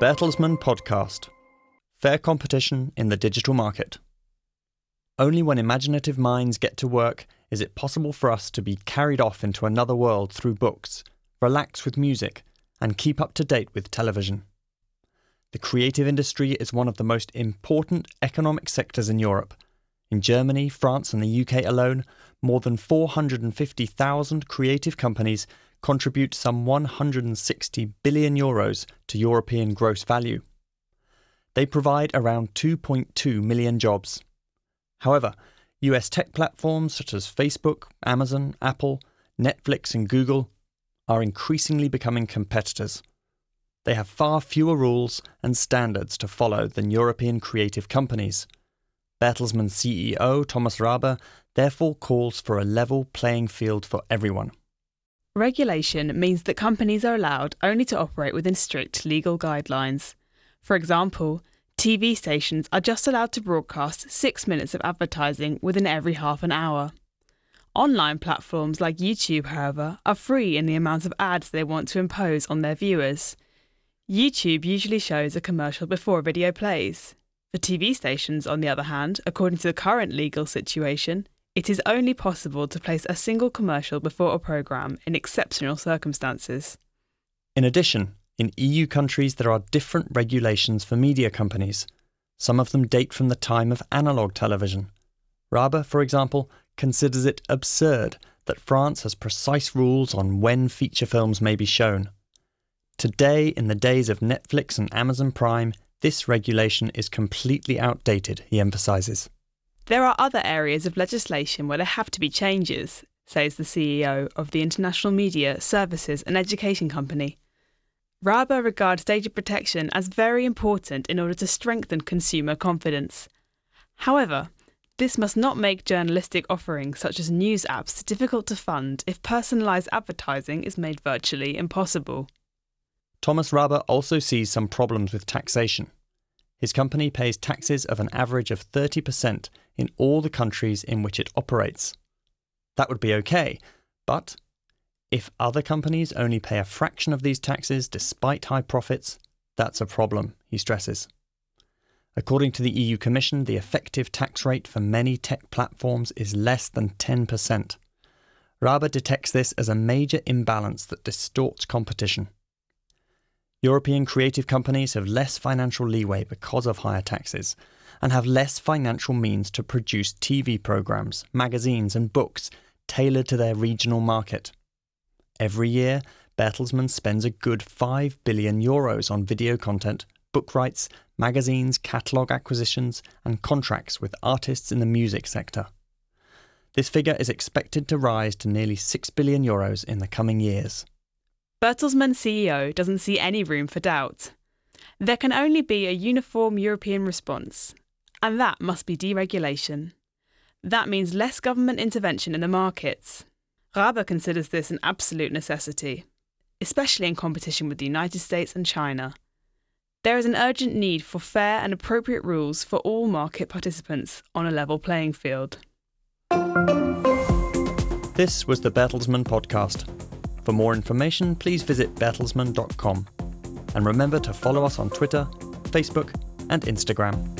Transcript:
Bertelsmann Podcast Fair Competition in the Digital Market. Only when imaginative minds get to work is it possible for us to be carried off into another world through books, relax with music, and keep up to date with television. The creative industry is one of the most important economic sectors in Europe. In Germany, France, and the UK alone, more than 450,000 creative companies contribute some 160 billion euros to European gross value. They provide around 2.2 million jobs. However, US tech platforms such as Facebook, Amazon, Apple, Netflix, and Google are increasingly becoming competitors. They have far fewer rules and standards to follow than European creative companies. Bertelsmann CEO Thomas Rabe therefore calls for a level playing field for everyone. Regulation means that companies are allowed only to operate within strict legal guidelines. For example, TV stations are just allowed to broadcast six minutes of advertising within every half an hour. Online platforms like YouTube, however, are free in the amount of ads they want to impose on their viewers. YouTube usually shows a commercial before a video plays. For TV stations, on the other hand, according to the current legal situation, it is only possible to place a single commercial before a programme in exceptional circumstances. In addition, in EU countries there are different regulations for media companies. Some of them date from the time of analogue television. Rabe, for example, considers it absurd that France has precise rules on when feature films may be shown. Today, in the days of Netflix and Amazon Prime, this regulation is completely outdated, he emphasises. There are other areas of legislation where there have to be changes, says the CEO of the International Media, Services and Education Company. Rabe regards data protection as very important in order to strengthen consumer confidence. However, this must not make journalistic offerings such as news apps difficult to fund if personalised advertising is made virtually impossible. Thomas Rabe also sees some problems with taxation. His company pays taxes of an average of 30% in all the countries in which it operates. That would be okay, but if other companies only pay a fraction of these taxes despite high profits, that's a problem, he stresses. According to the EU Commission, the effective tax rate for many tech platforms is less than 10%. Rabe detects this as a major imbalance that distorts competition. European creative companies have less financial leeway because of higher taxes and have less financial means to produce TV programs, magazines, and books tailored to their regional market. Every year, Bertelsmann spends a good 5 billion euros on video content, book rights, magazines, catalogue acquisitions, and contracts with artists in the music sector. This figure is expected to rise to nearly 6 billion euros in the coming years. Bertelsmann CEO doesn't see any room for doubt. There can only be a uniform European response, and that must be deregulation. That means less government intervention in the markets. Rabe considers this an absolute necessity, especially in competition with the United States and China. There is an urgent need for fair and appropriate rules for all market participants on a level playing field. This was the Bertelsmann podcast. For more information, please visit bertelsmann.com. And remember to follow us on Twitter, Facebook, and Instagram.